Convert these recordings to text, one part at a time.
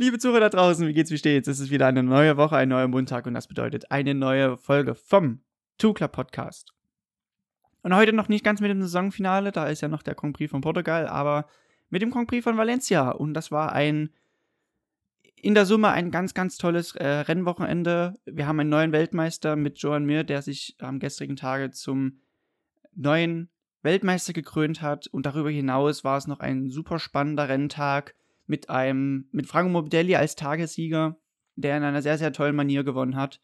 Liebe Zuhörer da draußen, wie geht's, wie steht's? Es ist wieder eine neue Woche, ein neuer Montag und das bedeutet eine neue Folge vom Tukla Podcast. Und heute noch nicht ganz mit dem Saisonfinale, da ist ja noch der Grand Prix von Portugal, aber mit dem Grand Prix von Valencia. Und das war ein, in der Summe ein ganz, ganz tolles äh, Rennwochenende. Wir haben einen neuen Weltmeister mit Joan Mir, der sich am gestrigen Tage zum neuen Weltmeister gekrönt hat. Und darüber hinaus war es noch ein super spannender Renntag mit einem, mit Franco Morbidelli als Tagessieger, der in einer sehr, sehr tollen Manier gewonnen hat.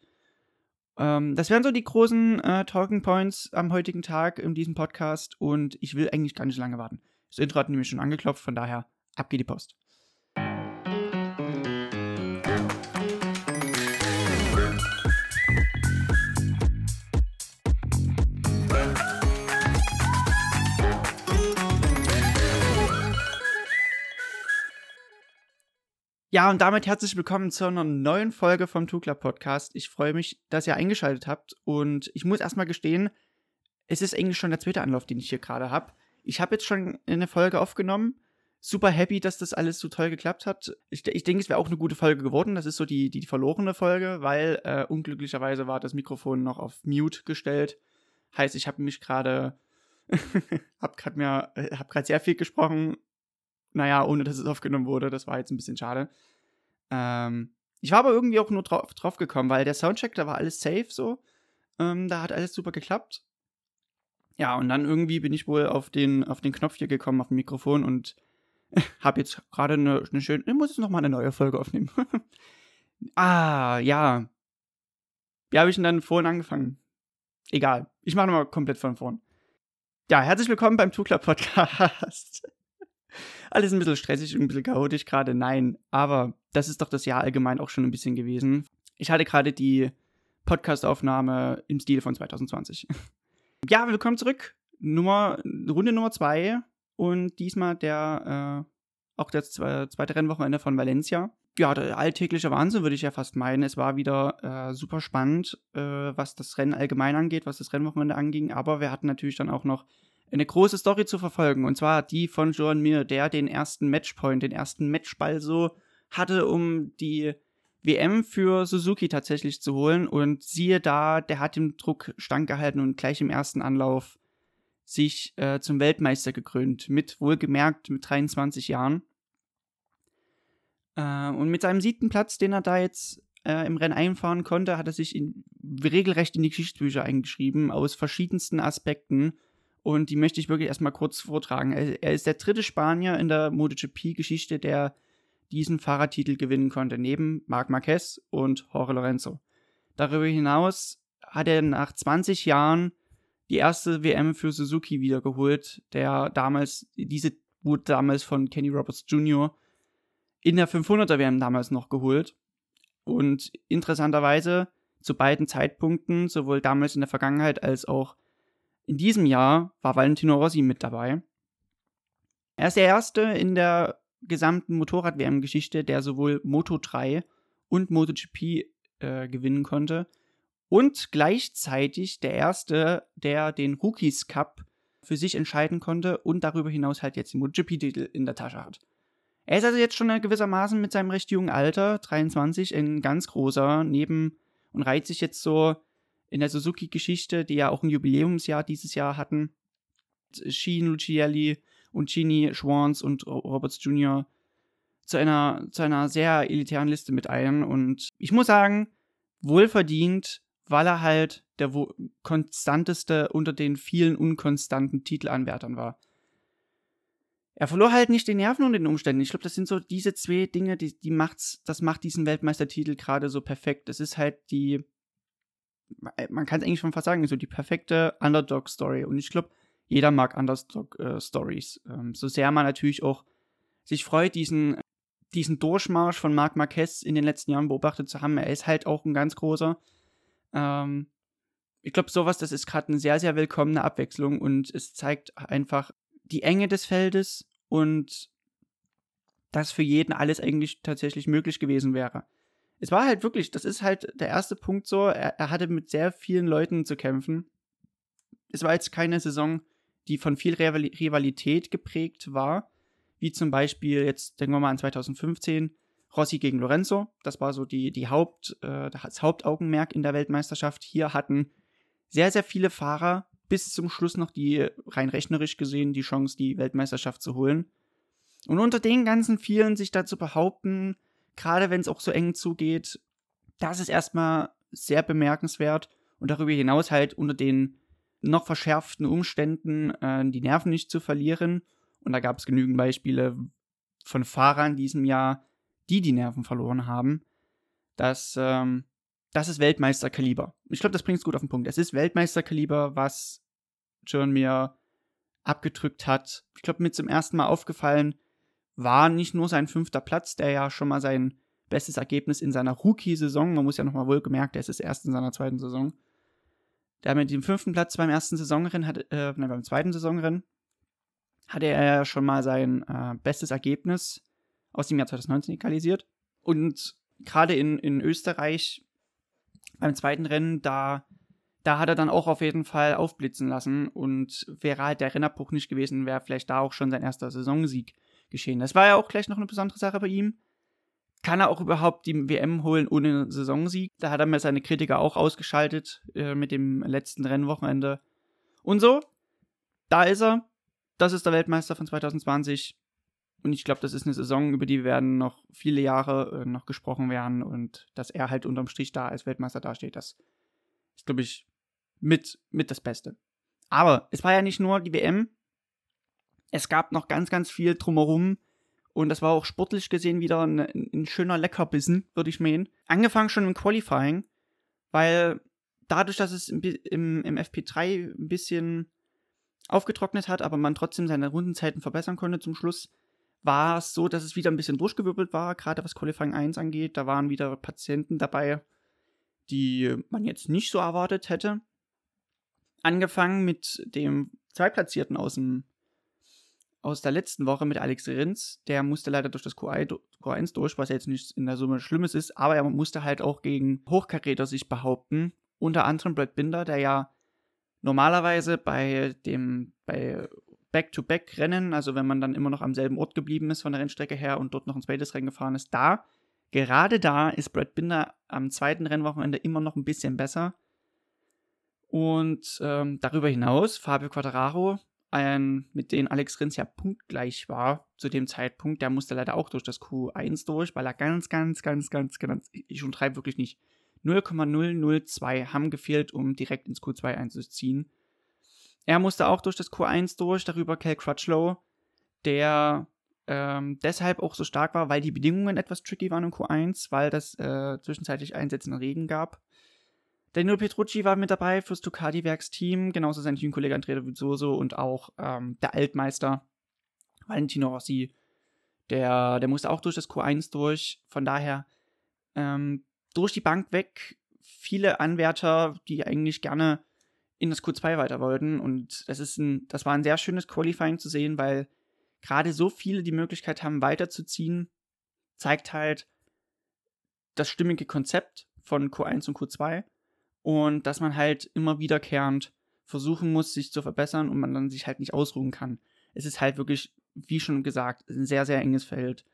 Ähm, das wären so die großen äh, Talking Points am heutigen Tag in diesem Podcast und ich will eigentlich gar nicht lange warten. Das Intro hat nämlich schon angeklopft, von daher ab geht die Post. Ja, und damit herzlich willkommen zu einer neuen Folge vom Tukla Podcast. Ich freue mich, dass ihr eingeschaltet habt und ich muss erstmal gestehen, es ist eigentlich schon der zweite Anlauf, den ich hier gerade habe. Ich habe jetzt schon eine Folge aufgenommen. Super happy, dass das alles so toll geklappt hat. Ich, ich denke, es wäre auch eine gute Folge geworden. Das ist so die, die verlorene Folge, weil äh, unglücklicherweise war das Mikrofon noch auf Mute gestellt. Heißt, ich habe mich gerade, habe gerade mir, äh, gerade sehr viel gesprochen, naja, ohne dass es aufgenommen wurde. Das war jetzt ein bisschen schade. Ähm, ich war aber irgendwie auch nur drauf, drauf gekommen, weil der Soundcheck, da war alles safe so. Ähm, da hat alles super geklappt. Ja, und dann irgendwie bin ich wohl auf den, auf den Knopf hier gekommen, auf dem Mikrofon und habe jetzt gerade eine, eine schöne. Ich muss jetzt nochmal eine neue Folge aufnehmen. ah, ja. Wie habe ich denn dann vorhin angefangen? Egal. Ich mache nochmal komplett von vorn. Ja, herzlich willkommen beim Tukler Podcast. Alles ein bisschen stressig und ein bisschen chaotisch gerade. Nein, aber das ist doch das Jahr allgemein auch schon ein bisschen gewesen. Ich hatte gerade die Podcastaufnahme im Stil von 2020. ja, willkommen zurück. Nummer, Runde Nummer zwei und diesmal der, äh, auch das zweite Rennwochenende von Valencia. Ja, der alltägliche Wahnsinn würde ich ja fast meinen. Es war wieder äh, super spannend, äh, was das Rennen allgemein angeht, was das Rennwochenende anging. Aber wir hatten natürlich dann auch noch eine große Story zu verfolgen. Und zwar die von Joan Mir, der den ersten Matchpoint, den ersten Matchball so hatte, um die WM für Suzuki tatsächlich zu holen. Und siehe da, der hat dem Druck standgehalten und gleich im ersten Anlauf sich äh, zum Weltmeister gekrönt. Mit wohlgemerkt mit 23 Jahren. Äh, und mit seinem siebten Platz, den er da jetzt äh, im Rennen einfahren konnte, hat er sich in, regelrecht in die Geschichtsbücher eingeschrieben, aus verschiedensten Aspekten. Und die möchte ich wirklich erstmal kurz vortragen. Er, ist der dritte Spanier in der MotoGP-Geschichte, der diesen Fahrertitel gewinnen konnte, neben Marc Marquez und Jorge Lorenzo. Darüber hinaus hat er nach 20 Jahren die erste WM für Suzuki wiedergeholt, der damals, diese wurde damals von Kenny Roberts Jr. in der 500er WM damals noch geholt. Und interessanterweise zu beiden Zeitpunkten, sowohl damals in der Vergangenheit als auch in diesem Jahr war Valentino Rossi mit dabei. Er ist der erste in der gesamten Motorrad-WM-Geschichte, der sowohl Moto 3 und MotoGP äh, gewinnen konnte. Und gleichzeitig der erste, der den Rookies Cup für sich entscheiden konnte und darüber hinaus halt jetzt den MotoGP-Titel in der Tasche hat. Er ist also jetzt schon gewissermaßen mit seinem recht jungen Alter, 23, ein ganz großer, neben und reiht sich jetzt so in der Suzuki-Geschichte, die ja auch ein Jubiläumsjahr dieses Jahr hatten, Sheen Lucielli und Genie Schwans und Roberts Jr. zu einer, zu einer sehr elitären Liste mit ein. Und ich muss sagen, wohlverdient, weil er halt der konstanteste unter den vielen unkonstanten Titelanwärtern war. Er verlor halt nicht den Nerven und den Umständen. Ich glaube, das sind so diese zwei Dinge, die, die macht's, das macht diesen Weltmeistertitel gerade so perfekt. Es ist halt die, man kann es eigentlich schon fast sagen, so die perfekte Underdog-Story. Und ich glaube, jeder mag Underdog-Stories. Ähm, so sehr man natürlich auch sich freut, diesen, diesen Durchmarsch von Marc Marquez in den letzten Jahren beobachtet zu haben. Er ist halt auch ein ganz großer. Ähm, ich glaube, sowas, das ist gerade eine sehr, sehr willkommene Abwechslung und es zeigt einfach die Enge des Feldes und dass für jeden alles eigentlich tatsächlich möglich gewesen wäre es war halt wirklich, das ist halt der erste Punkt so, er, er, hatte mit sehr vielen Leuten zu kämpfen. Es war jetzt keine Saison, die von viel Rivalität geprägt war, wie zum Beispiel, jetzt denken wir mal an 2015, Rossi gegen Lorenzo. Das war so die, die Haupt, äh, das Hauptaugenmerk in der Weltmeisterschaft. Hier hatten sehr, sehr viele Fahrer bis zum Schluss noch die, rein rechnerisch gesehen, die Chance, die Weltmeisterschaft zu holen. Und unter den ganzen vielen sich dazu behaupten, gerade wenn es auch so eng zugeht, das ist erstmal sehr bemerkenswert und darüber hinaus halt unter den noch verschärften Umständen äh, die Nerven nicht zu verlieren. Und da gab es genügend Beispiele von Fahrern diesem Jahr, die die Nerven verloren haben. Das, ähm, das ist Weltmeisterkaliber. Ich glaube, das bringt es gut auf den Punkt. Es ist Weltmeisterkaliber, was John mir abgedrückt hat. Ich glaube, mir zum ersten Mal aufgefallen war nicht nur sein fünfter Platz, der ja schon mal sein bestes Ergebnis in seiner Rookie-Saison, man muss ja nochmal wohl gemerkt, er ist erst in seiner zweiten Saison. Der mit dem fünften Platz beim ersten Saisonrennen, hat, äh, nein, beim zweiten Saisonrennen, hatte er ja schon mal sein äh, bestes Ergebnis aus dem Jahr 2019 egalisiert. Und gerade in, in Österreich beim zweiten Rennen, da, da hat er dann auch auf jeden Fall aufblitzen lassen. Und wäre halt der Rennerbruch nicht gewesen, wäre vielleicht da auch schon sein erster Saisonsieg geschehen. Das war ja auch gleich noch eine besondere Sache bei ihm. Kann er auch überhaupt die WM holen ohne Saisonsieg? Da hat er mir seine Kritiker auch ausgeschaltet äh, mit dem letzten Rennwochenende. Und so, da ist er. Das ist der Weltmeister von 2020. Und ich glaube, das ist eine Saison, über die werden noch viele Jahre äh, noch gesprochen werden. Und dass er halt unterm Strich da als Weltmeister dasteht, das ist, glaube ich, mit, mit das Beste. Aber es war ja nicht nur die WM. Es gab noch ganz, ganz viel drumherum. Und das war auch sportlich gesehen wieder ein, ein schöner Leckerbissen, würde ich meinen. Angefangen schon im Qualifying, weil dadurch, dass es im, im, im FP3 ein bisschen aufgetrocknet hat, aber man trotzdem seine Rundenzeiten verbessern konnte zum Schluss, war es so, dass es wieder ein bisschen durchgewirbelt war, gerade was Qualifying 1 angeht. Da waren wieder Patienten dabei, die man jetzt nicht so erwartet hätte. Angefangen mit dem Zweitplatzierten aus dem aus der letzten Woche mit Alex Rins. Der musste leider durch das Q1 durch, was jetzt nicht in der Summe Schlimmes ist, aber er musste halt auch gegen Hochkaräter sich behaupten. Unter anderem Brad Binder, der ja normalerweise bei dem bei Back-to-Back-Rennen, also wenn man dann immer noch am selben Ort geblieben ist von der Rennstrecke her und dort noch ein zweites Rennen gefahren ist, da, gerade da ist Brad Binder am zweiten Rennwochenende immer noch ein bisschen besser. Und ähm, darüber hinaus Fabio Quattararo, ein, mit denen Alex Rins ja punktgleich war zu dem Zeitpunkt. Der musste leider auch durch das Q1 durch, weil er ganz, ganz, ganz, ganz, ganz, ich untertreibe wirklich nicht, 0,002 haben gefehlt, um direkt ins Q2 einzuziehen. Er musste auch durch das Q1 durch, darüber Cal Crutchlow, der ähm, deshalb auch so stark war, weil die Bedingungen etwas tricky waren im Q1, weil das äh, zwischenzeitlich einsetzenden Regen gab. Danilo Petrucci war mit dabei fürs Ducati-Werksteam, genauso sein Teamkollege Andrea Vizzoso und auch ähm, der Altmeister Valentino Rossi. Der, der musste auch durch das Q1 durch. Von daher ähm, durch die Bank weg viele Anwärter, die eigentlich gerne in das Q2 weiter wollten. Und das ist ein, das war ein sehr schönes Qualifying zu sehen, weil gerade so viele die Möglichkeit haben, weiterzuziehen, zeigt halt das stimmige Konzept von Q1 und Q2 und dass man halt immer wiederkehrend versuchen muss, sich zu verbessern und man dann sich halt nicht ausruhen kann. Es ist halt wirklich, wie schon gesagt, ein sehr, sehr enges Feld.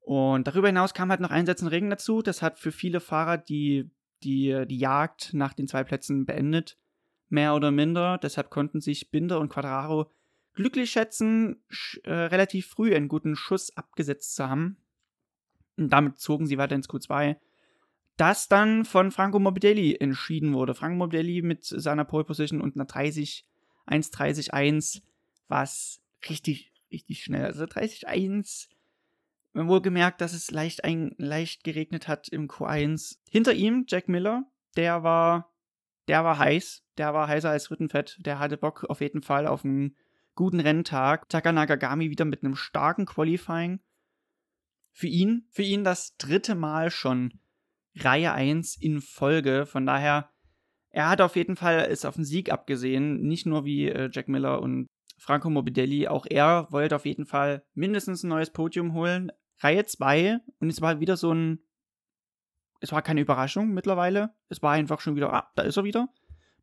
Und darüber hinaus kam halt noch einsetzender Regen dazu. Das hat für viele Fahrer die, die, die Jagd nach den zwei Plätzen beendet. Mehr oder minder. Deshalb konnten sich Binder und Quadraro glücklich schätzen, äh, relativ früh einen guten Schuss abgesetzt zu haben. Und damit zogen sie weiter ins Q2 das dann von Franco Morbidelli entschieden wurde. Franco Morbidelli mit seiner Pole Position und einer 30, 1,30,1, was richtig, richtig schnell. Also 30,1. Wohl gemerkt, dass es leicht, ein, leicht geregnet hat im Q1. Hinter ihm Jack Miller, der war, der war heiß. Der war heißer als Rittenfett. Der hatte Bock auf jeden Fall auf einen guten Renntag. Taka Nagagami wieder mit einem starken Qualifying. Für ihn, für ihn das dritte Mal schon Reihe 1 in Folge. Von daher, er hat auf jeden Fall es auf den Sieg abgesehen. Nicht nur wie äh, Jack Miller und Franco Morbidelli. Auch er wollte auf jeden Fall mindestens ein neues Podium holen. Reihe 2. Und es war wieder so ein. Es war keine Überraschung mittlerweile. Es war einfach schon wieder, ah, da ist er wieder.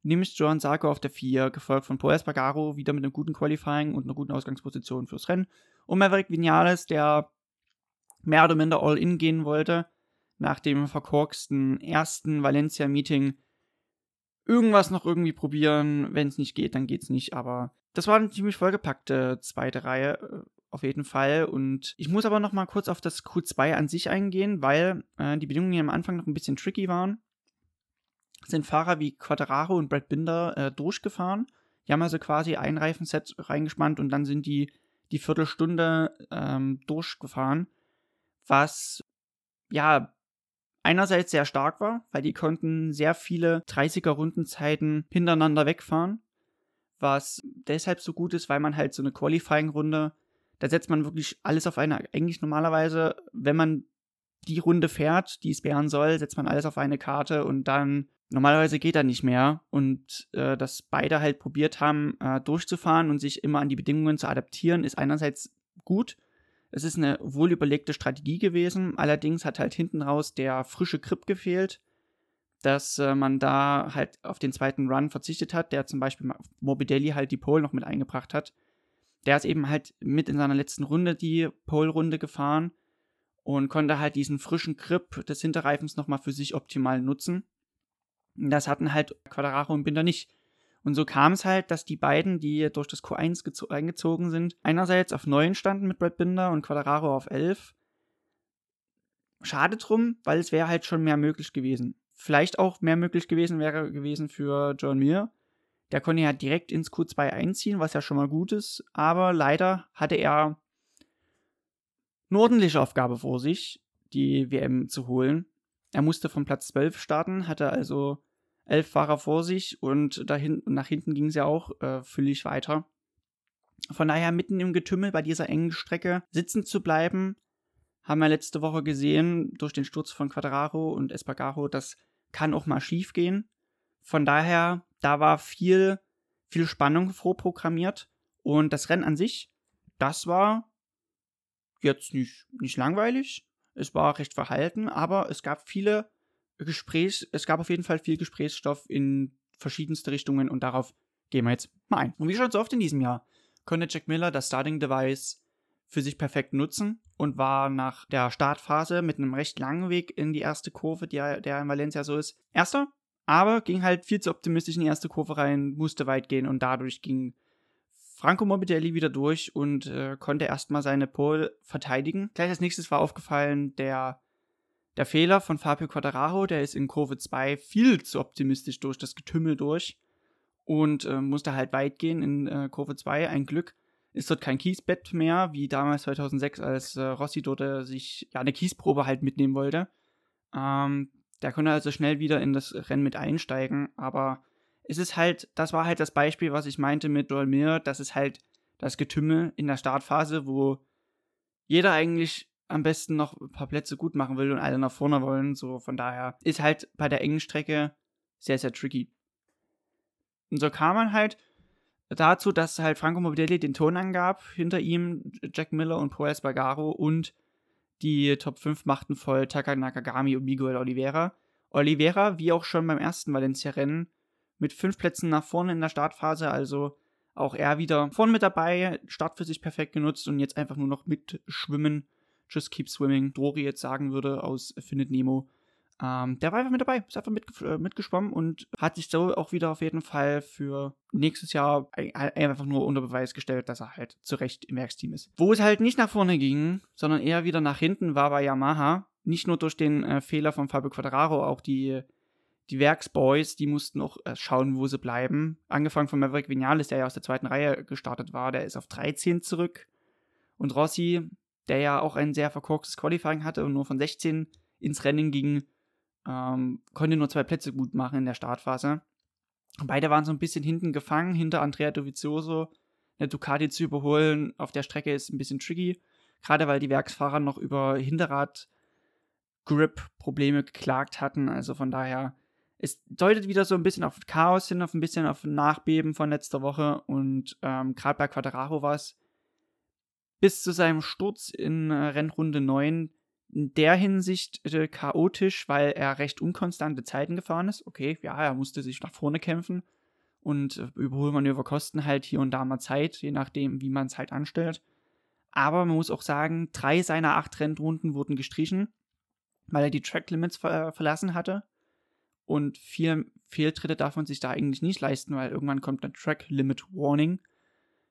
Nämlich Joan Sarko auf der 4, gefolgt von Paul Espargaro, wieder mit einem guten Qualifying und einer guten Ausgangsposition fürs Rennen. Und Maverick Vinales, der mehr oder minder all in gehen wollte, nach dem verkorksten ersten Valencia-Meeting irgendwas noch irgendwie probieren. Wenn es nicht geht, dann geht's nicht. Aber das war eine ziemlich vollgepackte zweite Reihe, äh, auf jeden Fall. Und ich muss aber noch mal kurz auf das Q2 an sich eingehen, weil äh, die Bedingungen am Anfang noch ein bisschen tricky waren. Sind Fahrer wie Quadraro und Brad Binder äh, durchgefahren. Die haben also quasi ein Reifenset reingespannt und dann sind die die Viertelstunde ähm, durchgefahren, was ja einerseits sehr stark war, weil die konnten sehr viele 30er Rundenzeiten hintereinander wegfahren, was deshalb so gut ist, weil man halt so eine Qualifying-Runde, da setzt man wirklich alles auf eine, eigentlich normalerweise, wenn man die Runde fährt, die es wären soll, setzt man alles auf eine Karte und dann normalerweise geht da nicht mehr und äh, dass beide halt probiert haben äh, durchzufahren und sich immer an die Bedingungen zu adaptieren, ist einerseits gut, es ist eine wohlüberlegte Strategie gewesen. Allerdings hat halt hinten raus der frische Grip gefehlt, dass äh, man da halt auf den zweiten Run verzichtet hat, der zum Beispiel Morbidelli halt die Pole noch mit eingebracht hat. Der ist eben halt mit in seiner letzten Runde die Pole-Runde gefahren und konnte halt diesen frischen Grip des Hinterreifens nochmal für sich optimal nutzen. Das hatten halt Quadraro und Binder nicht. Und so kam es halt, dass die beiden, die durch das Q1 eingezogen sind, einerseits auf 9 standen mit Brad Binder und Quadraro auf 11. Schade drum, weil es wäre halt schon mehr möglich gewesen. Vielleicht auch mehr möglich gewesen wäre gewesen für John Muir. Der konnte ja direkt ins Q2 einziehen, was ja schon mal gut ist. Aber leider hatte er eine ordentliche Aufgabe vor sich, die WM zu holen. Er musste von Platz 12 starten, hatte also elf Fahrer vor sich und dahin, nach hinten ging es ja auch äh, füllig weiter. Von daher mitten im Getümmel bei dieser engen Strecke sitzen zu bleiben, haben wir letzte Woche gesehen durch den Sturz von Quadraro und Espargaro, das kann auch mal schief gehen. Von daher, da war viel, viel Spannung vorprogrammiert und das Rennen an sich, das war jetzt nicht, nicht langweilig. Es war recht verhalten, aber es gab viele Gesprächs, es gab auf jeden Fall viel Gesprächsstoff in verschiedenste Richtungen und darauf gehen wir jetzt mal ein. Und wie schon so oft in diesem Jahr konnte Jack Miller das Starting Device für sich perfekt nutzen und war nach der Startphase mit einem recht langen Weg in die erste Kurve, die, der in Valencia so ist, erster, aber ging halt viel zu optimistisch in die erste Kurve rein, musste weit gehen und dadurch ging Franco Morbidelli wieder durch und äh, konnte erstmal seine Pole verteidigen. Gleich als nächstes war aufgefallen, der der Fehler von Fabio Quadraro, der ist in Kurve 2 viel zu optimistisch durch das Getümmel durch und äh, musste halt weit gehen in äh, Kurve 2. Ein Glück ist dort kein Kiesbett mehr, wie damals 2006, als äh, Rossi dort äh, sich ja eine Kiesprobe halt mitnehmen wollte. Ähm, der konnte also schnell wieder in das Rennen mit einsteigen, aber es ist halt, das war halt das Beispiel, was ich meinte mit Joel Mir, das ist halt das Getümmel in der Startphase, wo jeder eigentlich am besten noch ein paar Plätze gut machen will und alle nach vorne wollen. So von daher ist halt bei der engen Strecke sehr, sehr tricky. Und so kam man halt dazu, dass halt Franco Morbidelli den Ton angab, hinter ihm Jack Miller und Paul Espargaro und die Top 5 machten voll Taka Nakagami und Miguel Oliveira. Oliveira, wie auch schon beim ersten Valencia-Rennen, mit fünf Plätzen nach vorne in der Startphase, also auch er wieder vorne mit dabei, Start für sich perfekt genutzt und jetzt einfach nur noch mitschwimmen Just Keep Swimming, Dori jetzt sagen würde aus Findet Nemo. Ähm, der war einfach mit dabei, ist einfach mitge äh, mitgeschwommen und hat sich so auch wieder auf jeden Fall für nächstes Jahr einfach nur unter Beweis gestellt, dass er halt zu Recht im Werksteam ist. Wo es halt nicht nach vorne ging, sondern eher wieder nach hinten war bei Yamaha. Nicht nur durch den äh, Fehler von Fabio Quadraro, auch die, die Werksboys, die mussten auch äh, schauen, wo sie bleiben. Angefangen von Maverick Vinales, der ja aus der zweiten Reihe gestartet war, der ist auf 13 zurück. Und Rossi, der ja auch ein sehr verkorkstes Qualifying hatte und nur von 16 ins Rennen ging, ähm, konnte nur zwei Plätze gut machen in der Startphase. Beide waren so ein bisschen hinten gefangen, hinter Andrea Dovizioso. Eine Ducati zu überholen auf der Strecke ist ein bisschen tricky, gerade weil die Werksfahrer noch über Hinterrad-Grip-Probleme geklagt hatten. Also von daher, es deutet wieder so ein bisschen auf Chaos hin, auf ein bisschen auf Nachbeben von letzter Woche. Und ähm, gerade bei Quadraro war es bis zu seinem Sturz in äh, Rennrunde 9 in der Hinsicht äh, chaotisch, weil er recht unkonstante Zeiten gefahren ist. Okay, ja, er musste sich nach vorne kämpfen und äh, Überholmanöver kosten halt hier und da mal Zeit, je nachdem, wie man es halt anstellt. Aber man muss auch sagen, drei seiner acht Rennrunden wurden gestrichen, weil er die Track Limits ver verlassen hatte. Und vier Fehltritte darf man sich da eigentlich nicht leisten, weil irgendwann kommt eine Track Limit Warning,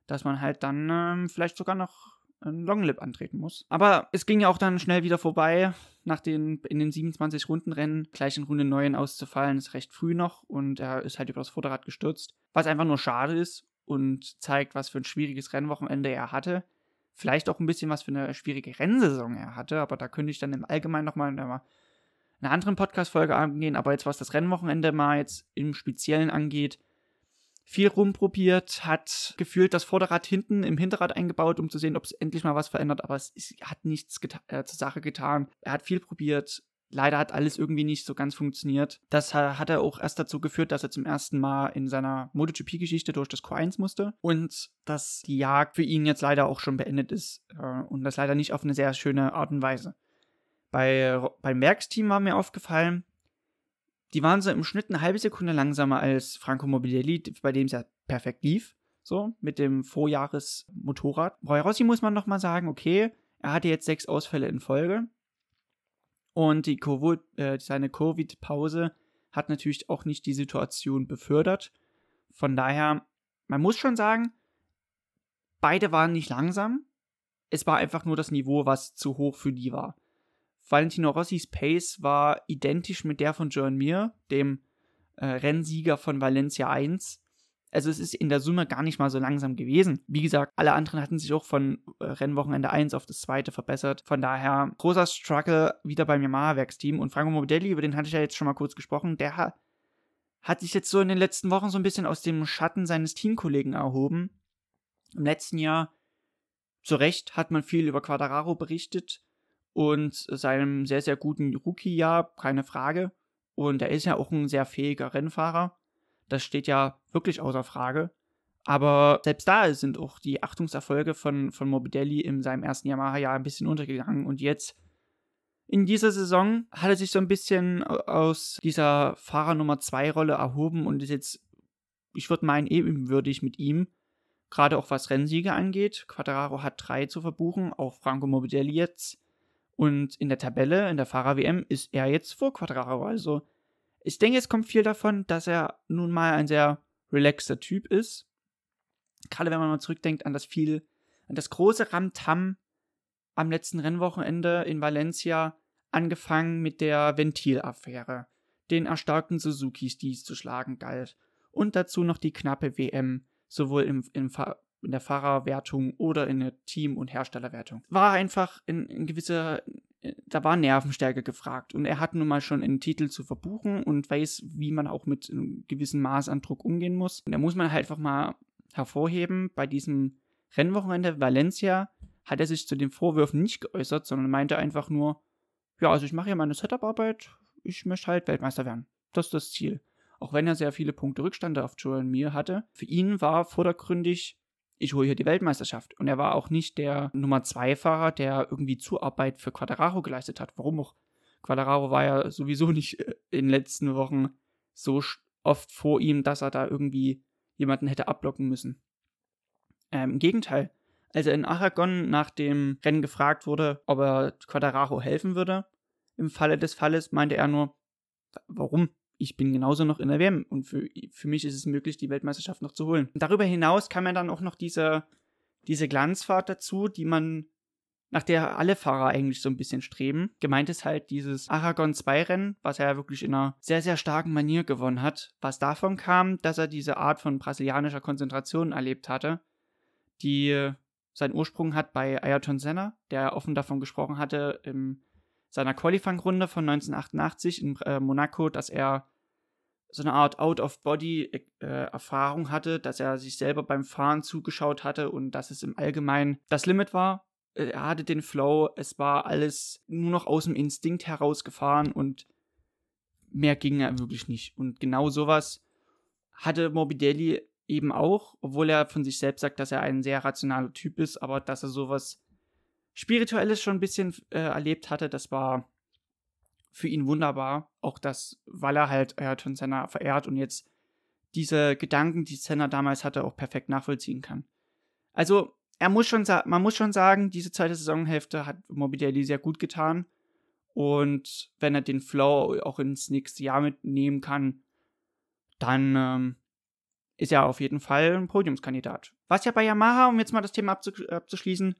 dass man halt dann ähm, vielleicht sogar noch Longlip antreten muss. Aber es ging ja auch dann schnell wieder vorbei, nach den in den 27 Rundenrennen gleich in Runde 9 auszufallen, ist recht früh noch und er ist halt über das Vorderrad gestürzt, was einfach nur schade ist und zeigt, was für ein schwieriges Rennwochenende er hatte. Vielleicht auch ein bisschen, was für eine schwierige Rennsaison er hatte, aber da könnte ich dann im Allgemeinen nochmal in einer anderen Podcast-Folge angehen. Aber jetzt, was das Rennwochenende mal jetzt im Speziellen angeht, viel rumprobiert, hat gefühlt das Vorderrad hinten im Hinterrad eingebaut, um zu sehen, ob es endlich mal was verändert, aber es ist, hat nichts äh, zur Sache getan. Er hat viel probiert. Leider hat alles irgendwie nicht so ganz funktioniert. Das hat er auch erst dazu geführt, dass er zum ersten Mal in seiner MotoGP-Geschichte durch das Q1 musste und dass die Jagd für ihn jetzt leider auch schon beendet ist äh, und das leider nicht auf eine sehr schöne Art und Weise. Bei, beim Werksteam war mir aufgefallen, die waren so im Schnitt eine halbe Sekunde langsamer als Franco Mobilelli, bei dem es ja perfekt lief, so mit dem Vorjahresmotorrad. Roy Rossi muss man nochmal sagen, okay, er hatte jetzt sechs Ausfälle in Folge und die COVID, äh, seine Covid-Pause hat natürlich auch nicht die Situation befördert. Von daher, man muss schon sagen, beide waren nicht langsam. Es war einfach nur das Niveau, was zu hoch für die war. Valentino Rossis Pace war identisch mit der von John Mir, dem äh, Rennsieger von Valencia 1. Also es ist in der Summe gar nicht mal so langsam gewesen. Wie gesagt, alle anderen hatten sich auch von äh, Rennwochenende 1 auf das zweite verbessert. Von daher großer Struggle wieder beim Yamaha-Werksteam. Und Franco Morbidelli, über den hatte ich ja jetzt schon mal kurz gesprochen, der hat, hat sich jetzt so in den letzten Wochen so ein bisschen aus dem Schatten seines Teamkollegen erhoben. Im letzten Jahr, zu Recht, hat man viel über Quadraro berichtet und seinem sehr, sehr guten Rookie-Jahr, keine Frage. Und er ist ja auch ein sehr fähiger Rennfahrer. Das steht ja wirklich außer Frage. Aber selbst da sind auch die Achtungserfolge von, von Morbidelli in seinem ersten Yamaha-Jahr ein bisschen untergegangen. Und jetzt in dieser Saison hat er sich so ein bisschen aus dieser Fahrer Nummer 2 Rolle erhoben und ist jetzt, ich würde meinen, ebenwürdig mit ihm. Gerade auch was Rennsiege angeht. Quadraro hat drei zu verbuchen, auch Franco Morbidelli jetzt. Und in der Tabelle, in der Fahrer-WM, ist er jetzt vor Quadraro. Also, ich denke, es kommt viel davon, dass er nun mal ein sehr relaxter Typ ist. Gerade wenn man mal zurückdenkt an das viel, an das große Ramtam am letzten Rennwochenende in Valencia, angefangen mit der Ventilaffäre, den erstarkten Suzukis, die es zu schlagen galt, und dazu noch die knappe WM, sowohl im, im, in der Fahrerwertung oder in der Team- und Herstellerwertung. War einfach in, in gewisser, da war Nervenstärke gefragt und er hat nun mal schon einen Titel zu verbuchen und weiß, wie man auch mit einem gewissen Maß an Druck umgehen muss. Und da muss man halt einfach mal hervorheben, bei diesem Rennwochenende Valencia hat er sich zu den Vorwürfen nicht geäußert, sondern meinte einfach nur, ja, also ich mache ja meine Setup-Arbeit, ich möchte halt Weltmeister werden. Das ist das Ziel. Auch wenn er sehr viele Punkte Rückstände auf Joel Mir hatte. Für ihn war vordergründig ich hole hier die Weltmeisterschaft. Und er war auch nicht der Nummer 2 Fahrer, der irgendwie Zuarbeit für Quadraro geleistet hat. Warum auch? Quadraro war ja sowieso nicht äh, in den letzten Wochen so oft vor ihm, dass er da irgendwie jemanden hätte abblocken müssen. Ähm, Im Gegenteil, als er in Aragon nach dem Rennen gefragt wurde, ob er Quadraro helfen würde, im Falle des Falles meinte er nur, warum? Ich bin genauso noch in der WM und für, für mich ist es möglich, die Weltmeisterschaft noch zu holen. Darüber hinaus kam ja dann auch noch diese, diese Glanzfahrt dazu, die man, nach der alle Fahrer eigentlich so ein bisschen streben. Gemeint ist halt dieses Aragon 2 Rennen, was er ja wirklich in einer sehr, sehr starken Manier gewonnen hat. Was davon kam, dass er diese Art von brasilianischer Konzentration erlebt hatte, die seinen Ursprung hat bei Ayrton Senna, der offen davon gesprochen hatte im seiner Qualifying-Runde von 1988 in äh, Monaco, dass er so eine Art Out-of-Body-Erfahrung äh, hatte, dass er sich selber beim Fahren zugeschaut hatte und dass es im Allgemeinen das Limit war. Äh, er hatte den Flow, es war alles nur noch aus dem Instinkt herausgefahren und mehr ging er wirklich nicht. Und genau sowas hatte Morbidelli eben auch, obwohl er von sich selbst sagt, dass er ein sehr rationaler Typ ist, aber dass er sowas Spirituelles schon ein bisschen äh, erlebt hatte, das war für ihn wunderbar. Auch das, weil er halt Ayrton Senna verehrt und jetzt diese Gedanken, die Senna damals hatte, auch perfekt nachvollziehen kann. Also, er muss schon man muss schon sagen, diese zweite Saisonhälfte hat Morbidelli sehr gut getan. Und wenn er den Flow auch ins nächste Jahr mitnehmen kann, dann ähm, ist er auf jeden Fall ein Podiumskandidat. Was ja bei Yamaha, um jetzt mal das Thema abzuschließen,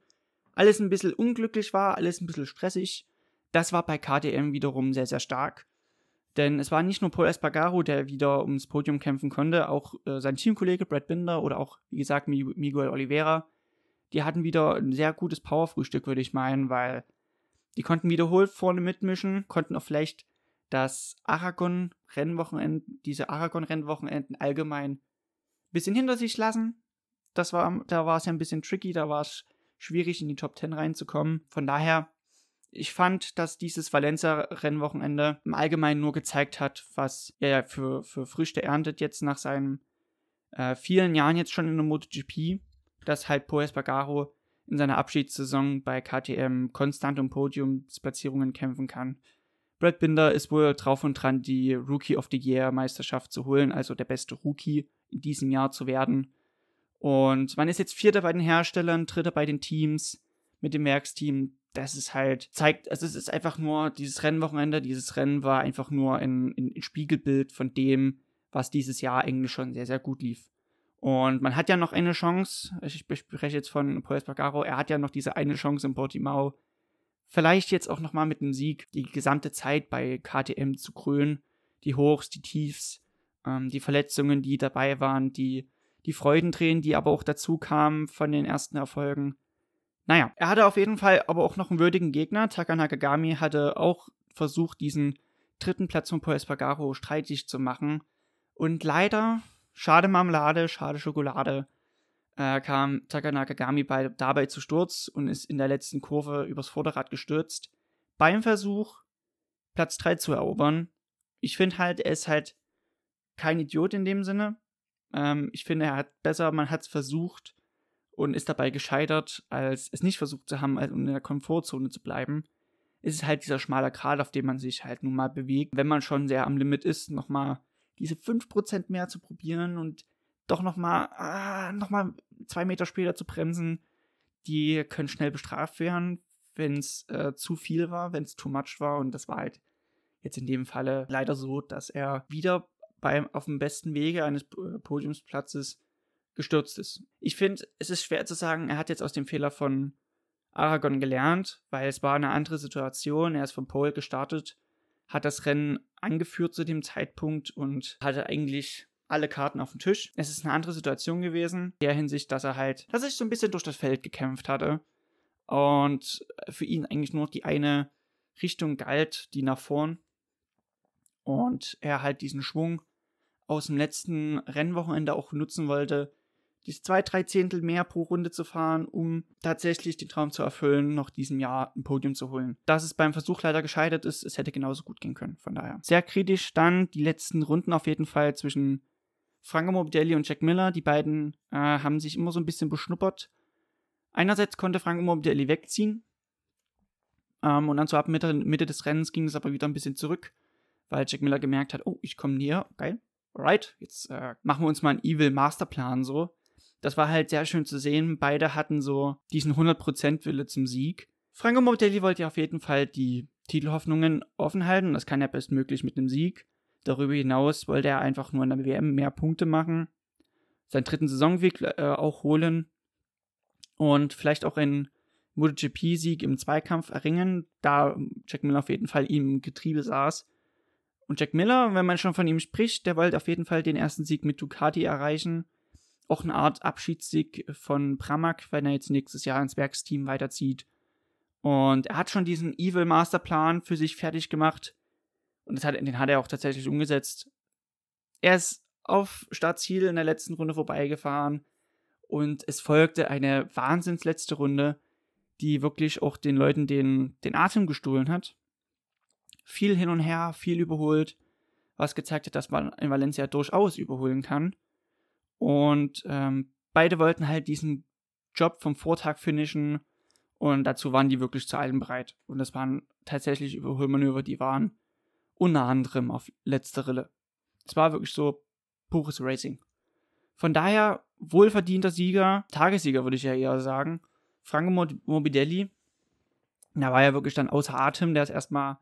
alles ein bisschen unglücklich war, alles ein bisschen stressig, das war bei KTM wiederum sehr, sehr stark. Denn es war nicht nur Paul Espargaro, der wieder ums Podium kämpfen konnte, auch äh, sein Teamkollege Brad Binder oder auch, wie gesagt, Miguel Oliveira. Die hatten wieder ein sehr gutes Powerfrühstück, würde ich meinen, weil die konnten wiederholt vorne mitmischen, konnten auch vielleicht das Aragon-Rennwochenende, diese Aragon-Rennwochenenden allgemein ein bisschen hinter sich lassen. Das war, da war es ja ein bisschen tricky, da war es schwierig, in die Top 10 reinzukommen. Von daher ich fand, dass dieses Valencia-Rennwochenende im Allgemeinen nur gezeigt hat, was er für, für Früchte erntet jetzt nach seinen äh, vielen Jahren jetzt schon in der MotoGP, dass halt Poes Bagaro in seiner Abschiedssaison bei KTM konstant um Podiumsplatzierungen kämpfen kann. Brad Binder ist wohl drauf und dran, die Rookie of the Year Meisterschaft zu holen, also der beste Rookie in diesem Jahr zu werden. Und man ist jetzt Vierter bei den Herstellern, Dritter bei den Teams mit dem Werksteam das ist halt, zeigt, also es ist einfach nur, dieses Rennwochenende, dieses Rennen war einfach nur ein, ein Spiegelbild von dem, was dieses Jahr eigentlich schon sehr, sehr gut lief. Und man hat ja noch eine Chance, ich spreche jetzt von Paul Espargaro, er hat ja noch diese eine Chance in Portimao, vielleicht jetzt auch nochmal mit einem Sieg die gesamte Zeit bei KTM zu krönen, die Hochs, die Tiefs, ähm, die Verletzungen, die dabei waren, die, die Freudentränen, die aber auch dazu kamen von den ersten Erfolgen. Naja, er hatte auf jeden Fall aber auch noch einen würdigen Gegner. Taka Nakagami hatte auch versucht, diesen dritten Platz von Paul Espargaro streitig zu machen. Und leider, schade Marmelade, schade Schokolade, äh, kam Taka Nakagami bei, dabei zu Sturz und ist in der letzten Kurve übers Vorderrad gestürzt. Beim Versuch, Platz 3 zu erobern. Ich finde halt, er ist halt kein Idiot in dem Sinne. Ähm, ich finde, er hat besser, man hat es versucht, und ist dabei gescheitert, als es nicht versucht zu haben, um in der Komfortzone zu bleiben. Es ist halt dieser schmale Grat, auf dem man sich halt nun mal bewegt. Wenn man schon sehr am Limit ist, nochmal diese 5% mehr zu probieren und doch nochmal ah, noch zwei Meter später zu bremsen, die können schnell bestraft werden, wenn es äh, zu viel war, wenn es too much war. Und das war halt jetzt in dem Falle leider so, dass er wieder beim, auf dem besten Wege eines Podiumsplatzes gestürzt ist. Ich finde, es ist schwer zu sagen, er hat jetzt aus dem Fehler von Aragon gelernt, weil es war eine andere Situation. Er ist vom Pole gestartet, hat das Rennen angeführt zu dem Zeitpunkt und hatte eigentlich alle Karten auf dem Tisch. Es ist eine andere Situation gewesen, in der Hinsicht, dass er halt, dass er sich so ein bisschen durch das Feld gekämpft hatte und für ihn eigentlich nur die eine Richtung galt, die nach vorn. Und er halt diesen Schwung aus dem letzten Rennwochenende auch nutzen wollte, diese zwei, drei Zehntel mehr pro Runde zu fahren, um tatsächlich den Traum zu erfüllen, noch diesem Jahr ein Podium zu holen. Dass es beim Versuch leider gescheitert ist, es hätte genauso gut gehen können, von daher. Sehr kritisch dann die letzten Runden auf jeden Fall zwischen Franco Morbidelli und Jack Miller. Die beiden äh, haben sich immer so ein bisschen beschnuppert. Einerseits konnte Franco Morbidelli wegziehen. Ähm, und dann so ab Mitte, Mitte des Rennens ging es aber wieder ein bisschen zurück, weil Jack Miller gemerkt hat, oh, ich komme näher, geil. Alright, jetzt äh, machen wir uns mal einen Evil Masterplan so das war halt sehr schön zu sehen. Beide hatten so diesen 100% Wille zum Sieg. Franco Morbidelli wollte ja auf jeden Fall die Titelhoffnungen offen halten. Das kann er bestmöglich mit einem Sieg. Darüber hinaus wollte er einfach nur in der WM mehr Punkte machen, seinen dritten Saisonweg äh, auch holen und vielleicht auch einen MotoGP-Sieg im Zweikampf erringen, da Jack Miller auf jeden Fall ihm im Getriebe saß. Und Jack Miller, wenn man schon von ihm spricht, der wollte auf jeden Fall den ersten Sieg mit Ducati erreichen auch eine Art Abschiedssieg von Pramak, wenn er jetzt nächstes Jahr ins Werksteam weiterzieht. Und er hat schon diesen Evil Masterplan für sich fertig gemacht. Und hat, den hat er auch tatsächlich umgesetzt. Er ist auf Startziel in der letzten Runde vorbeigefahren. Und es folgte eine wahnsinns letzte Runde, die wirklich auch den Leuten den, den Atem gestohlen hat. Viel hin und her, viel überholt, was gezeigt hat, dass man in Valencia durchaus überholen kann. Und ähm, beide wollten halt diesen Job vom Vortag finishen und dazu waren die wirklich zu allem bereit. Und das waren tatsächlich Überholmanöver, die waren unter anderem auf letzte Rille. Es war wirklich so pures Racing. Von daher wohlverdienter Sieger, Tagessieger würde ich ja eher sagen. Franco Morbidelli, da war ja wirklich dann außer Atem, der ist erstmal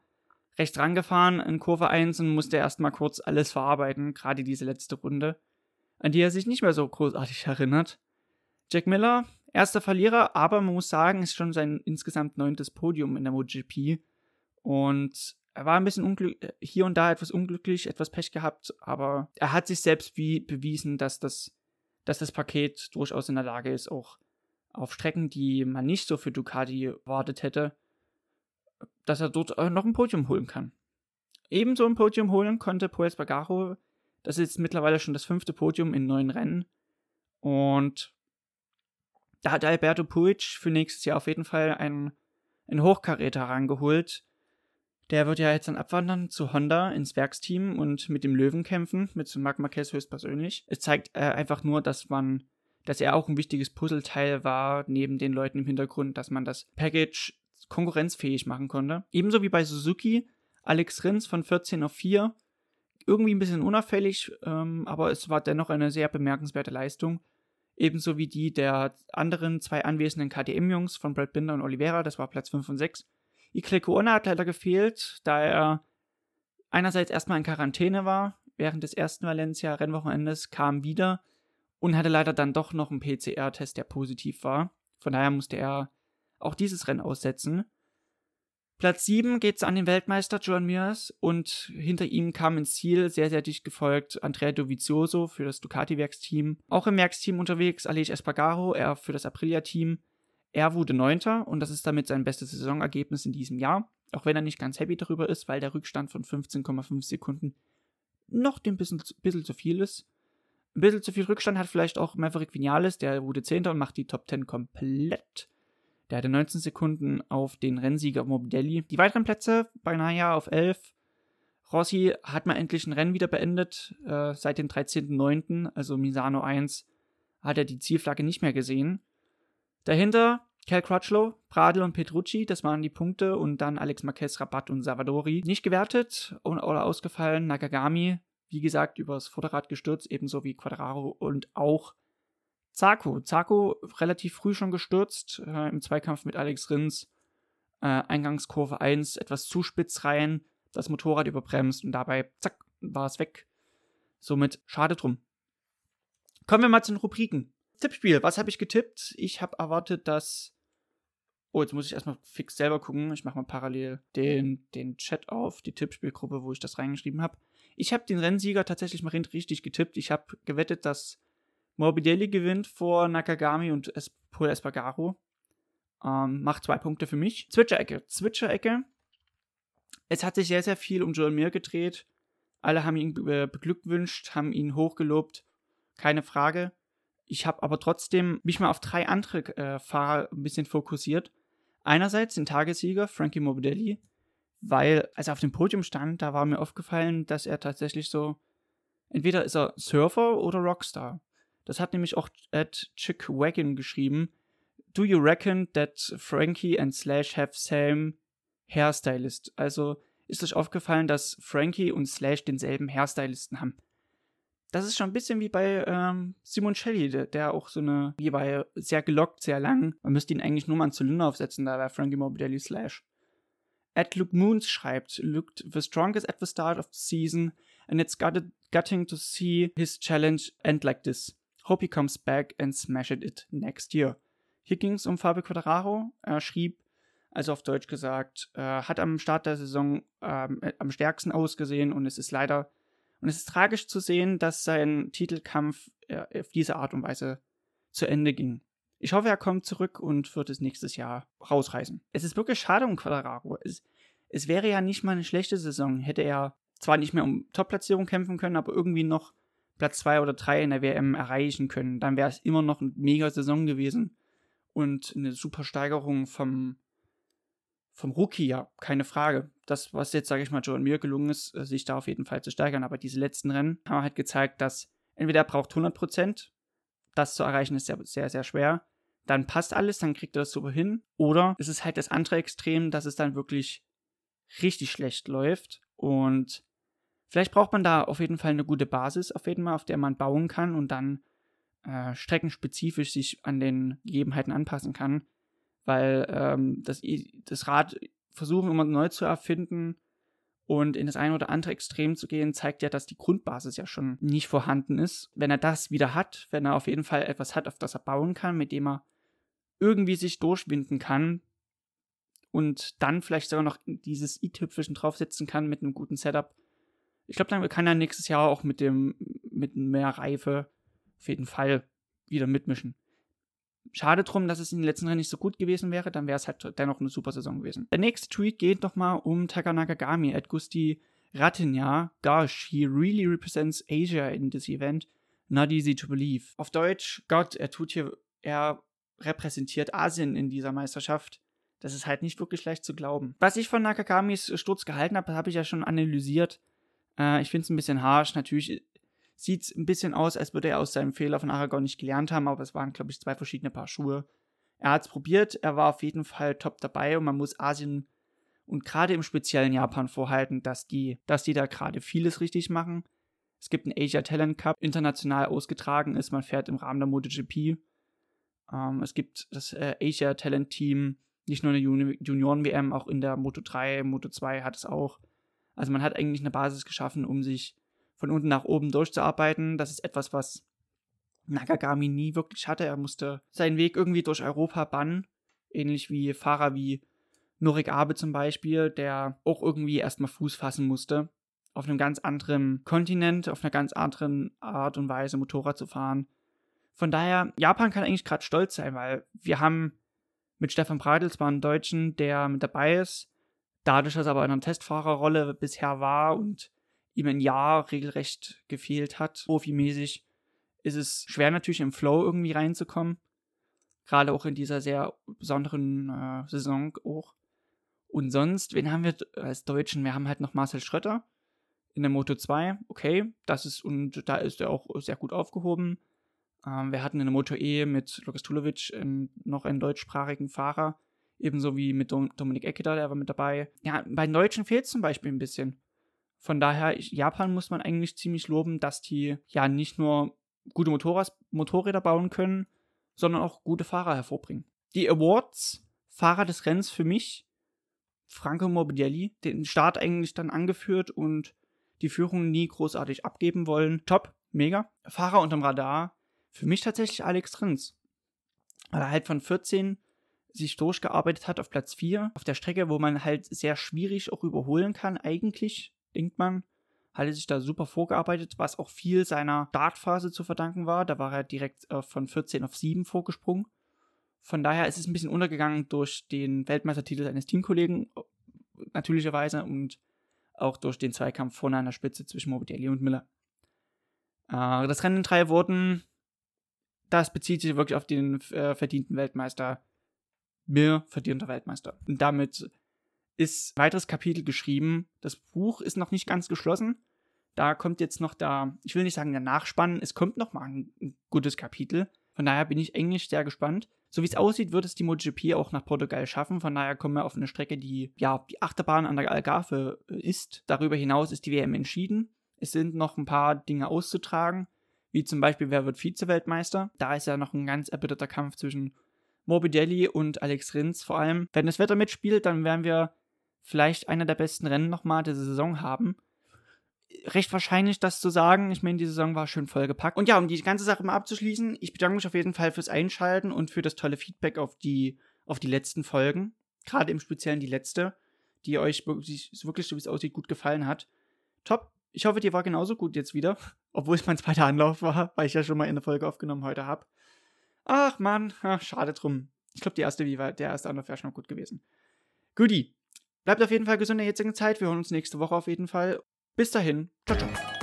rechts rangefahren in Kurve 1 und musste erstmal kurz alles verarbeiten, gerade diese letzte Runde, an die er sich nicht mehr so großartig erinnert. Jack Miller, erster Verlierer, aber man muss sagen, ist schon sein insgesamt neuntes Podium in der MotoGP. Und er war ein bisschen unglücklich, hier und da etwas unglücklich, etwas Pech gehabt, aber er hat sich selbst wie bewiesen, dass das, dass das Paket durchaus in der Lage ist, auch auf Strecken, die man nicht so für Ducati erwartet hätte, dass er dort noch ein Podium holen kann. Ebenso ein Podium holen konnte Poes Bagaro. Das ist mittlerweile schon das fünfte Podium in neun Rennen. Und da hat Alberto Puig für nächstes Jahr auf jeden Fall einen, einen Hochkaräter rangeholt. Der wird ja jetzt dann abwandern zu Honda ins Werksteam und mit dem Löwen kämpfen, mit Marc Marquez höchstpersönlich. Es zeigt äh, einfach nur, dass man, dass er auch ein wichtiges Puzzleteil war, neben den Leuten im Hintergrund, dass man das Package konkurrenzfähig machen konnte. Ebenso wie bei Suzuki, Alex Rins von 14 auf 4. Irgendwie ein bisschen unauffällig, ähm, aber es war dennoch eine sehr bemerkenswerte Leistung. Ebenso wie die der anderen zwei anwesenden KTM-Jungs von Brad Binder und Oliveira, das war Platz 5 und 6. Ikle Kuona hat leider gefehlt, da er einerseits erstmal in Quarantäne war, während des ersten Valencia-Rennwochenendes, kam wieder und hatte leider dann doch noch einen PCR-Test, der positiv war. Von daher musste er auch dieses Rennen aussetzen. Platz 7 geht es an den Weltmeister John Mears und hinter ihm kam ins Ziel, sehr, sehr dicht gefolgt, Andrea Dovizioso für das Ducati-Werksteam. Auch im Werksteam unterwegs Aleix Espargaro, er für das Aprilia-Team. Er wurde Neunter und das ist damit sein bestes Saisonergebnis in diesem Jahr, auch wenn er nicht ganz happy darüber ist, weil der Rückstand von 15,5 Sekunden noch ein bisschen, bisschen zu viel ist. Ein bisschen zu viel Rückstand hat vielleicht auch Maverick Vinales, der wurde Zehnter und macht die Top 10 komplett. Der hatte 19 Sekunden auf den Rennsieger Morbidelli. Die weiteren Plätze bei Naya auf 11. Rossi hat mal endlich ein Rennen wieder beendet. Äh, seit dem 13.09., also Misano 1, hat er die Zielflagge nicht mehr gesehen. Dahinter Cal Crutchlow, Pradel und Petrucci, das waren die Punkte. Und dann Alex Marquez, Rabat und Salvadori. Nicht gewertet oder ausgefallen. Nakagami, wie gesagt, übers Vorderrad gestürzt, ebenso wie Quadraro und auch Zarko. Zarko relativ früh schon gestürzt äh, im Zweikampf mit Alex Rins. Äh, Eingangskurve 1 etwas zu spitz rein, das Motorrad überbremst und dabei, zack, war es weg. Somit schade drum. Kommen wir mal zu den Rubriken. Tippspiel, was habe ich getippt? Ich habe erwartet, dass. Oh, jetzt muss ich erstmal fix selber gucken. Ich mache mal parallel den, den Chat auf, die Tippspielgruppe, wo ich das reingeschrieben habe. Ich habe den Rennsieger tatsächlich mal richtig getippt. Ich habe gewettet, dass Morbidelli gewinnt vor Nakagami und es Paul Espargaro. Ähm, macht zwei Punkte für mich. Zwitscherecke. Zwitscherecke. Es hat sich sehr, sehr viel um Joel Mir gedreht. Alle haben ihn beglückwünscht, haben ihn hochgelobt. Keine Frage. Ich habe aber trotzdem mich mal auf drei andere äh, Fahrer ein bisschen fokussiert. Einerseits den Tagessieger Frankie Morbidelli, weil als er auf dem Podium stand, da war mir aufgefallen, dass er tatsächlich so, entweder ist er Surfer oder Rockstar. Das hat nämlich auch at Chick Wagon geschrieben. Do you reckon that Frankie and Slash have same hairstylist? Also ist euch aufgefallen, dass Frankie und Slash denselben Hairstylisten haben. Das ist schon ein bisschen wie bei ähm, Simon Shelley, der, der, auch so eine, wie bei sehr gelockt, sehr lang. Man müsste ihn eigentlich nur mal einen Zylinder aufsetzen, da wäre Frankie Morbidelli Slash. At Luke Moons schreibt, looked the strongest at the start of the season and it's got gutting to see his challenge end like this. Hope he comes back and smash it next year. Hier ging es um Fabio Quadraro. Er schrieb, also auf Deutsch gesagt, äh, hat am Start der Saison ähm, äh, am stärksten ausgesehen und es ist leider und es ist tragisch zu sehen, dass sein Titelkampf äh, auf diese Art und Weise zu Ende ging. Ich hoffe, er kommt zurück und wird es nächstes Jahr rausreißen. Es ist wirklich schade um Quadraro. Es, es wäre ja nicht mal eine schlechte Saison. Hätte er zwar nicht mehr um Top-Platzierung kämpfen können, aber irgendwie noch Platz 2 oder 3 in der WM erreichen können, dann wäre es immer noch eine mega Saison gewesen und eine super Steigerung vom, vom Rookie, ja, keine Frage. Das, was jetzt, sage ich mal, Joan Mir gelungen ist, äh, sich da auf jeden Fall zu steigern, aber diese letzten Rennen haben halt gezeigt, dass entweder er braucht 100%, das zu erreichen ist sehr, sehr, sehr schwer, dann passt alles, dann kriegt er das super hin, oder es ist halt das andere Extrem, dass es dann wirklich richtig schlecht läuft und Vielleicht braucht man da auf jeden Fall eine gute Basis, auf jeden Fall, auf der man bauen kann und dann äh, streckenspezifisch sich an den Gegebenheiten anpassen kann, weil ähm, das, das Rad versuchen immer neu zu erfinden und in das eine oder andere Extrem zu gehen, zeigt ja, dass die Grundbasis ja schon nicht vorhanden ist. Wenn er das wieder hat, wenn er auf jeden Fall etwas hat, auf das er bauen kann, mit dem er irgendwie sich durchwinden kann und dann vielleicht sogar noch dieses i-Tüpfelchen draufsetzen kann mit einem guten Setup. Ich glaube, dann kann er nächstes Jahr auch mit dem mit mehr Reife auf jeden Fall wieder mitmischen. Schade drum, dass es in den letzten Rennen nicht so gut gewesen wäre, dann wäre es halt dennoch eine super Saison gewesen. Der nächste Tweet geht nochmal um Takanagagami at Gusti Ratinja. Gosh, he really represents Asia in this event. Not easy to believe. Auf Deutsch, Gott, er tut hier, er repräsentiert Asien in dieser Meisterschaft. Das ist halt nicht wirklich leicht zu glauben. Was ich von Nakagamis Sturz gehalten habe, habe ich ja schon analysiert. Äh, ich finde es ein bisschen harsh. Natürlich sieht es ein bisschen aus, als würde er aus seinem Fehler von Aragon nicht gelernt haben, aber es waren, glaube ich, zwei verschiedene Paar Schuhe. Er hat es probiert, er war auf jeden Fall top dabei und man muss Asien und gerade im speziellen Japan vorhalten, dass die, dass die da gerade vieles richtig machen. Es gibt einen Asia Talent Cup, international ausgetragen ist, man fährt im Rahmen der MotoGP. Ähm, es gibt das äh, Asia Talent Team, nicht nur in der Junioren-WM, auch in der Moto 3, Moto 2 hat es auch. Also man hat eigentlich eine Basis geschaffen, um sich von unten nach oben durchzuarbeiten. Das ist etwas, was Nakagami nie wirklich hatte. Er musste seinen Weg irgendwie durch Europa bannen. Ähnlich wie Fahrer wie Norik Abe zum Beispiel, der auch irgendwie erstmal Fuß fassen musste. Auf einem ganz anderen Kontinent, auf einer ganz anderen Art und Weise Motorrad zu fahren. Von daher, Japan kann eigentlich gerade stolz sein, weil wir haben mit Stefan Breitl zwar einen Deutschen, der mit dabei ist, dadurch, dass er aber in einer Testfahrerrolle bisher war und ihm ein Jahr regelrecht gefehlt hat, profimäßig, ist es schwer natürlich im Flow irgendwie reinzukommen. Gerade auch in dieser sehr besonderen äh, Saison auch. Und sonst, wen haben wir als Deutschen? Wir haben halt noch Marcel Schrötter in der Moto 2. Okay, das ist, und da ist er auch sehr gut aufgehoben. Ähm, wir hatten in der Moto E mit Lukas Tulovic noch einen deutschsprachigen Fahrer. Ebenso wie mit Dom Dominik Eckeder, der war mit dabei. Ja, bei den Deutschen fehlt es zum Beispiel ein bisschen. Von daher, Japan muss man eigentlich ziemlich loben, dass die ja nicht nur gute Motorrad, Motorräder bauen können, sondern auch gute Fahrer hervorbringen. Die Awards, Fahrer des Rennens für mich, Franco Morbidelli, den Start eigentlich dann angeführt und die Führung nie großartig abgeben wollen. Top, mega. Fahrer unterm Radar, für mich tatsächlich Alex Rins. Weil er halt von 14 sich durchgearbeitet hat auf Platz 4, auf der Strecke, wo man halt sehr schwierig auch überholen kann, eigentlich denkt man, hatte sich da super vorgearbeitet, was auch viel seiner Startphase zu verdanken war. Da war er direkt äh, von 14 auf 7 vorgesprungen. Von daher ist es ein bisschen untergegangen durch den Weltmeistertitel seines Teamkollegen, natürlicherweise, und auch durch den Zweikampf vorne an der Spitze zwischen Morbidelli und Miller. Äh, das Rennen in drei Worten, das bezieht sich wirklich auf den äh, verdienten Weltmeister. Mir verdienter Weltmeister. Und damit ist ein weiteres Kapitel geschrieben. Das Buch ist noch nicht ganz geschlossen. Da kommt jetzt noch da, ich will nicht sagen der Nachspann, es kommt noch mal ein, ein gutes Kapitel. Von daher bin ich eigentlich sehr gespannt. So wie es aussieht, wird es die MotoGP auch nach Portugal schaffen. Von daher kommen wir auf eine Strecke, die ja die Achterbahn an der Algarve äh, ist. Darüber hinaus ist die WM entschieden. Es sind noch ein paar Dinge auszutragen, wie zum Beispiel, wer wird Vize-Weltmeister. Da ist ja noch ein ganz erbitterter Kampf zwischen Morbidelli und Alex Rins vor allem. Wenn das Wetter mitspielt, dann werden wir vielleicht einer der besten Rennen nochmal der Saison haben. Recht wahrscheinlich, das zu sagen. Ich meine, die Saison war schön vollgepackt. Und ja, um die ganze Sache mal abzuschließen, ich bedanke mich auf jeden Fall fürs Einschalten und für das tolle Feedback auf die, auf die letzten Folgen. Gerade im Speziellen die letzte, die euch wirklich, wirklich so wie es aussieht, gut gefallen hat. Top. Ich hoffe, die war genauso gut jetzt wieder. Obwohl es mein zweiter Anlauf war, weil ich ja schon mal eine Folge aufgenommen heute habe. Ach man, schade drum. Ich glaube, die erste, wie war, der erste Anlauf wäre schon gut gewesen. Goodie. Bleibt auf jeden Fall gesund in der jetzigen Zeit. Wir hören uns nächste Woche auf jeden Fall. Bis dahin. Ciao, ciao.